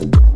you